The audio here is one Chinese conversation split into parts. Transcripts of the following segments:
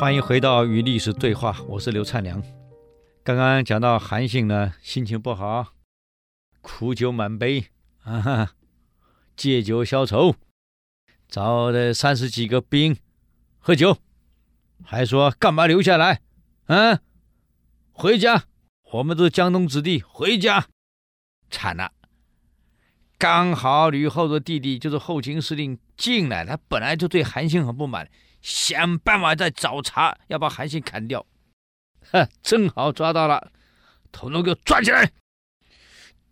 欢迎回到与历史对话，我是刘灿良。刚刚讲到韩信呢，心情不好，苦酒满杯啊哈，借酒消愁，找了三十几个兵喝酒，还说干嘛留下来？嗯、啊，回家，我们都是江东子弟，回家。惨了，刚好吕后的弟弟就是后勤司令进来，他本来就对韩信很不满。想办法再找茬，要把韩信砍掉。哈，正好抓到了，统统给我抓起来，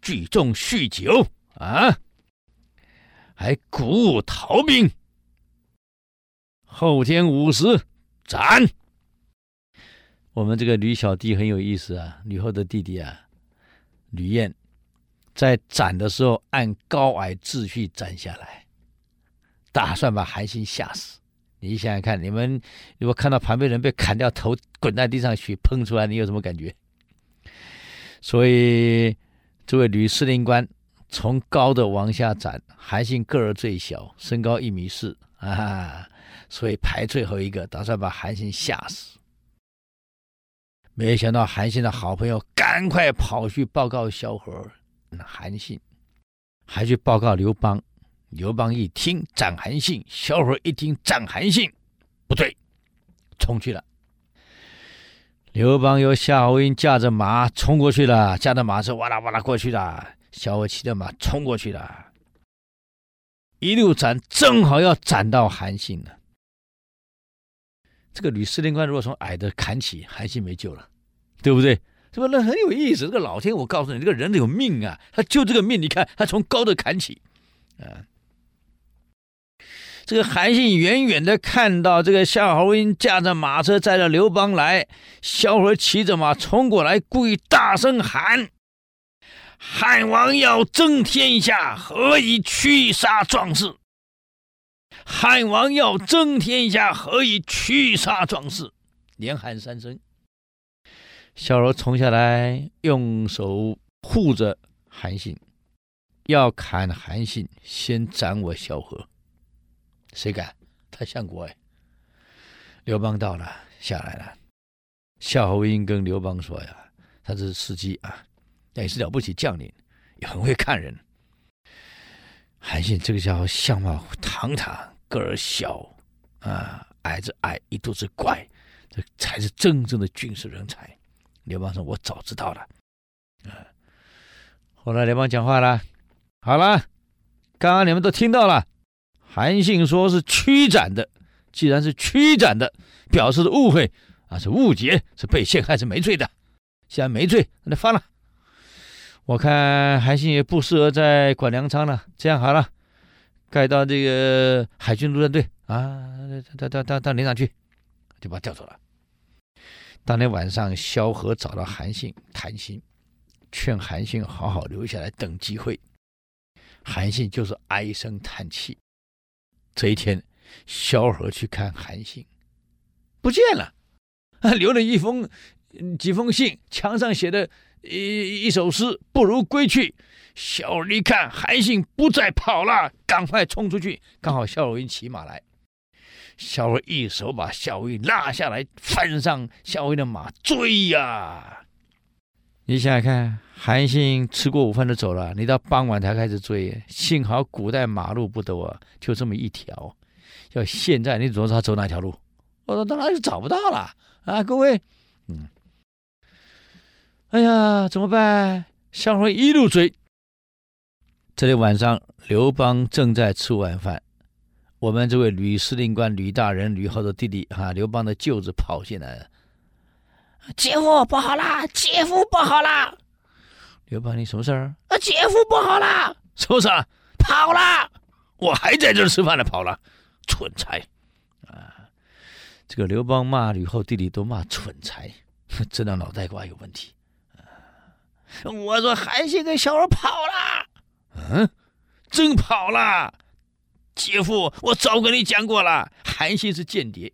聚众酗酒啊，还鼓舞逃兵。后天午时斩。我们这个吕小弟很有意思啊，吕后的弟弟啊，吕燕，在斩的时候按高矮秩序斩下来，打算把韩信吓死。你想想看，你们如果看到旁边人被砍掉头，滚在地上，血喷出来，你有什么感觉？所以这位吕司令官从高的往下斩，韩信个儿最小，身高一米四啊，所以排最后一个，打算把韩信吓死。没想到韩信的好朋友赶快跑去报告萧何，韩信还去报告刘邦。刘邦一听斩韩信，萧何一听斩韩信，不对，冲去了。刘邦由夏侯婴驾着马冲过去了，驾着马车哇啦哇啦过去了。萧何骑着马冲过去了，一路斩，正好要斩到韩信了。这个吕司令官如果从矮的砍起，韩信没救了，对不对？是不是？那很有意思。这个老天，我告诉你，这个人有命啊，他就这个命。你看，他从高的砍起，啊。这个韩信远远的看到这个夏侯婴驾着马车载着刘邦来，萧何骑着马冲过来，故意大声喊：“汉王要争天下，何以驱杀壮士？汉王要争天下，何以驱杀壮士？”连喊三声。萧何冲下来，用手护着韩信，要砍韩信，先斩我萧何。谁敢？他相国哎！刘邦到了，下来了。夏侯婴跟刘邦说呀：“他这是司机啊，但也是了不起将领，也很会看人。韩信这个家伙相貌堂堂，个儿小啊，矮子矮，一肚子怪，这才是真正的军事人才。”刘邦说：“我早知道了。”啊，后来刘邦讲话了：“好了，刚刚你们都听到了。”韩信说是驱斩的，既然是驱斩的，表示是误会啊，是误解，是被陷害，是没罪的。既然没罪，那就放了。我看韩信也不适合再管粮仓了，这样好了，该到这个海军陆战队啊，到到到到连长去，就把他调走了。当天晚上，萧何找到韩信谈心，劝韩信好好留下来等机会。韩信就是唉声叹气。这一天，萧何去看韩信，不见了，留了一封几封信，墙上写的一一首诗：“不如归去。”萧何一看韩信不再跑了，赶快冲出去，刚好夏侯婴骑马来，萧何一手把夏侯婴拉下来，翻上夏侯婴的马追呀、你想想看，韩信吃过午饭就走了，你到傍晚才开始追。幸好古代马路不多，就这么一条。要现在你怎么知道走哪条路？我说当然是找不到了啊！各位，嗯，哎呀，怎么办？项辉一路追。这天晚上，刘邦正在吃晚饭，我们这位吕司令官吕大人吕后的弟弟、啊，刘邦的舅子跑进来了。姐夫不好啦！姐夫不好啦！刘邦，你什么事儿？啊，姐夫不好啦！什么事儿？跑了！我还在这儿吃饭呢，跑了！蠢材！啊，这个刘邦骂吕后弟弟都骂蠢材，真的脑袋瓜有问题。啊，我说韩信跟萧何跑了，嗯，真跑了！姐夫，我早跟你讲过了，韩信是间谍，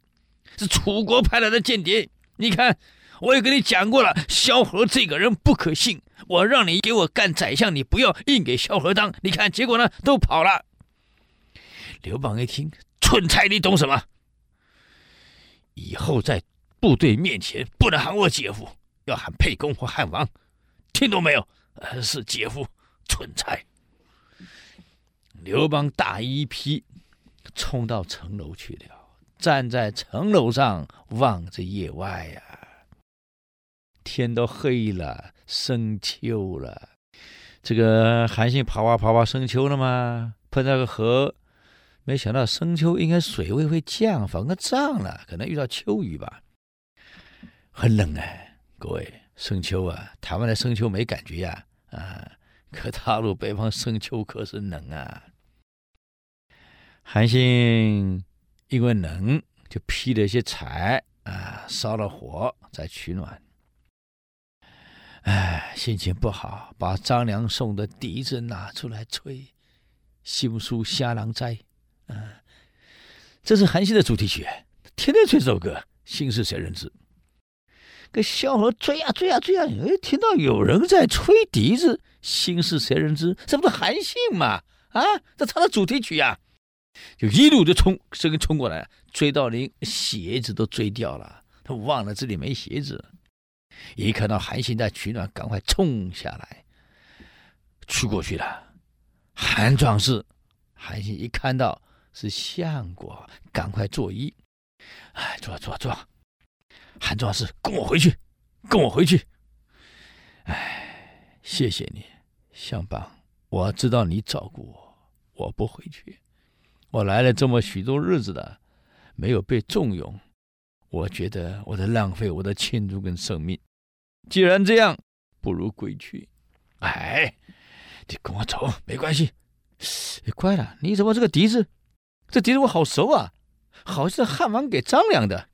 是楚国派来的间谍。你看。我也跟你讲过了，萧何这个人不可信。我让你给我干宰相，你不要硬给萧何当。你看结果呢，都跑了。刘邦一听，蠢材，你懂什么？以后在部队面前不能喊我姐夫，要喊沛公或汉王，听懂没有？呃，是姐夫，蠢材。刘邦大衣一披，冲到城楼去了，站在城楼上望着夜外呀、天都黑了，深秋了。这个韩信跑啊跑啊，深秋了嘛，碰到个河，没想到深秋应该水位会降，反而涨了，可能遇到秋雨吧。很冷哎，各位，深秋啊，台湾的深秋没感觉呀，啊，可大陆北方深秋可是冷啊。韩信因为冷，就劈了一些柴啊，烧了火，再取暖。哎，心情不好，把张良送的笛子拿出来吹，心书瞎郎哉。嗯，这是韩信的主题曲，天天吹这首歌，心事谁人知？跟萧何追啊追啊追啊，哎，听到有人在吹笛子，心事谁人知？这不是韩信吗？啊，这唱的主题曲呀，就一路就冲，这个冲过来，追到连鞋子都追掉了，他忘了这里没鞋子。一看到韩信在取暖，赶快冲下来，去过去了。韩壮士，韩信一看到是相国，赶快作揖：“哎，坐坐坐。”韩壮士，跟我回去，跟我回去。哎，谢谢你，相邦，我知道你照顾我，我不回去。我来了这么许多日子了，没有被重用。我觉得我在浪费我的青春跟生命。既然这样，不如归去。哎，你跟我走没关系。哎，乖了，你怎么这个笛子？这笛子我好熟啊，好像是汉王给张良的。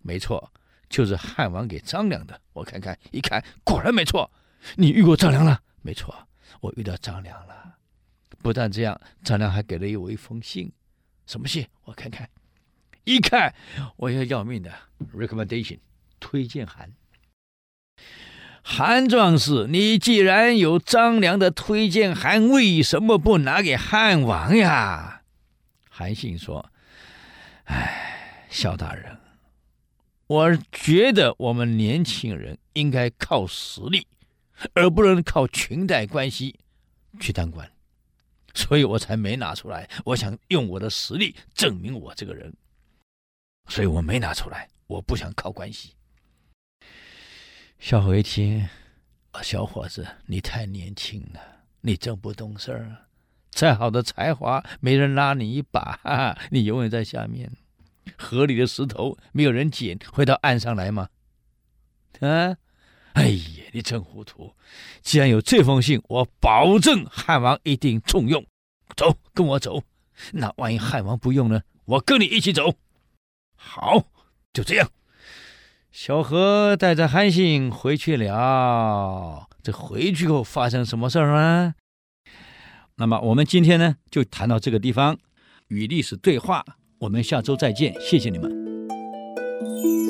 没错，就是汉王给张良的。我看看，一看，果然没错。你遇过张良了？没错，我遇到张良了。不但这样，张良还给了我一封信。什么信？我看看。一看，我要要命的 recommendation 推荐函。韩壮士，你既然有张良的推荐函，为什么不拿给汉王呀？韩信说：“哎，萧大人，我觉得我们年轻人应该靠实力，而不能靠裙带关系去当官，所以我才没拿出来。我想用我的实力证明我这个人。”所以我没拿出来，我不想靠关系。萧何一听，小伙子，你太年轻了，你真不懂事儿。再好的才华，没人拉你一把，哈哈，你永远在下面。河里的石头，没有人捡，会到岸上来吗？啊，哎呀，你真糊涂！既然有这封信，我保证汉王一定重用。走，跟我走。那万一汉王不用呢？我跟你一起走。好，就这样。小何带着韩信回去了。这回去后发生什么事儿呢？那么我们今天呢，就谈到这个地方。与历史对话，我们下周再见。谢谢你们。